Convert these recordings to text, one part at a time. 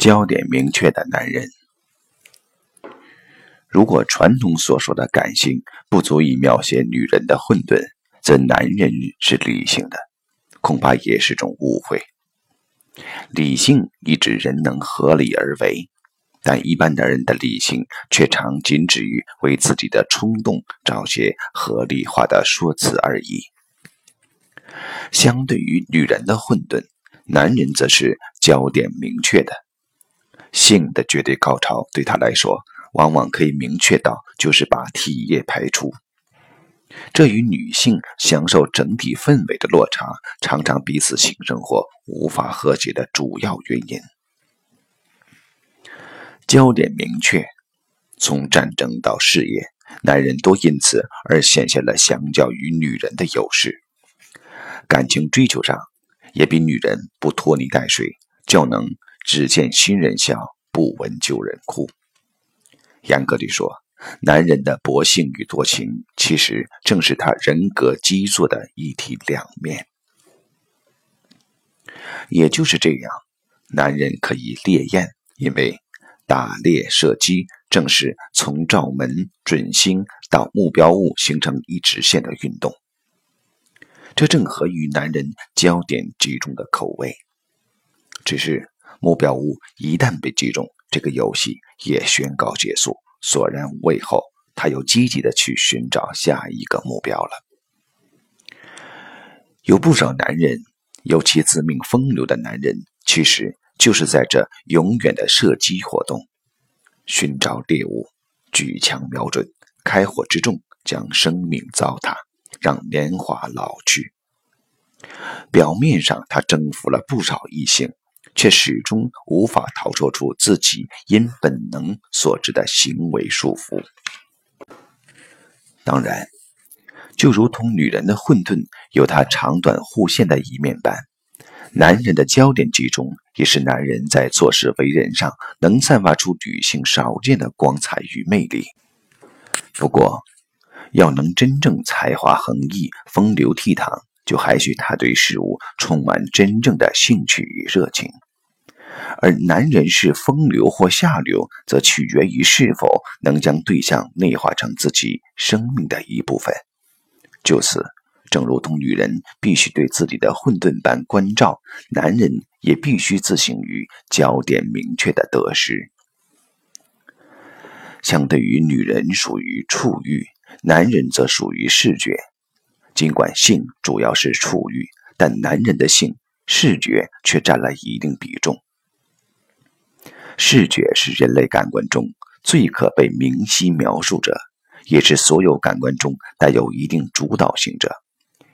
焦点明确的男人。如果传统所说的感性不足以描写女人的混沌，则男人是理性的，恐怕也是种误会。理性意指人能合理而为，但一般男人的理性却常仅止于为自己的冲动找些合理化的说辞而已。相对于女人的混沌，男人则是焦点明确的。性的绝对高潮对他来说，往往可以明确到就是把体液排出。这与女性享受整体氛围的落差，常常彼此性生活无法和谐的主要原因。焦点明确，从战争到事业，男人都因此而显现了相较于女人的优势。感情追求上，也比女人不拖泥带水，较能只见新人笑，不闻旧人哭。严格地说，男人的薄幸与多情，其实正是他人格基座的一体两面。也就是这样，男人可以猎艳，因为打猎射击正是从照门准星到目标物形成一直线的运动。这正合于男人焦点集中的口味。只是目标物一旦被击中，这个游戏也宣告结束，索然无味后，他又积极的去寻找下一个目标了。有不少男人，尤其自命风流的男人，其实就是在这永远的射击活动，寻找猎物，举枪瞄准，开火之中将生命糟蹋。让年华老去。表面上，他征服了不少异性，却始终无法逃脱出自己因本能所致的行为束缚。当然，就如同女人的混沌有它长短互现的一面般，男人的焦点集中也是男人在做事为人上能散发出女性少见的光彩与魅力。不过，要能真正才华横溢、风流倜傥，就还需他对事物充满真正的兴趣与热情。而男人是风流或下流，则取决于是否能将对象内化成自己生命的一部分。就此，正如同女人必须对自己的混沌般关照，男人也必须自省于焦点明确的得失。相对于女人，属于触欲。男人则属于视觉，尽管性主要是触欲，但男人的性视觉却占了一定比重。视觉是人类感官中最可被明晰描述者，也是所有感官中带有一定主导性者，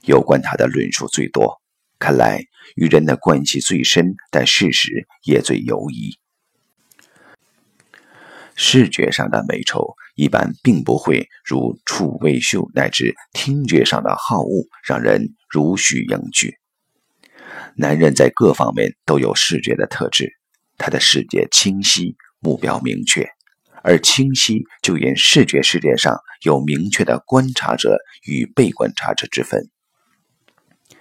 有关它的论述最多，看来与人的关系最深，但事实也最犹疑。视觉上的美丑一般并不会如触味嗅乃至听觉上的好恶让人如许应拒。男人在各方面都有视觉的特质，他的视觉清晰，目标明确，而清晰就因视觉世界上有明确的观察者与被观察者之分。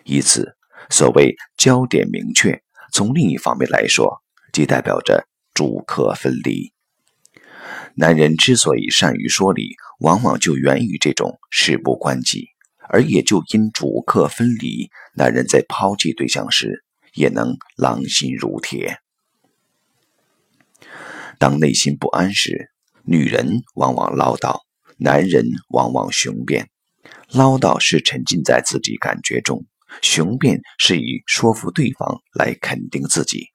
以此，所谓焦点明确，从另一方面来说，即代表着主客分离。男人之所以善于说理，往往就源于这种事不关己，而也就因主客分离，男人在抛弃对象时也能狼心如铁。当内心不安时，女人往往唠叨，男人往往雄辩。唠叨是沉浸在自己感觉中，雄辩是以说服对方来肯定自己。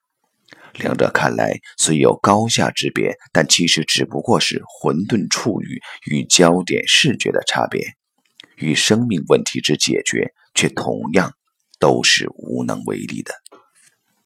两者看来虽有高下之别，但其实只不过是混沌处语与焦点视觉的差别，与生命问题之解决却同样都是无能为力的。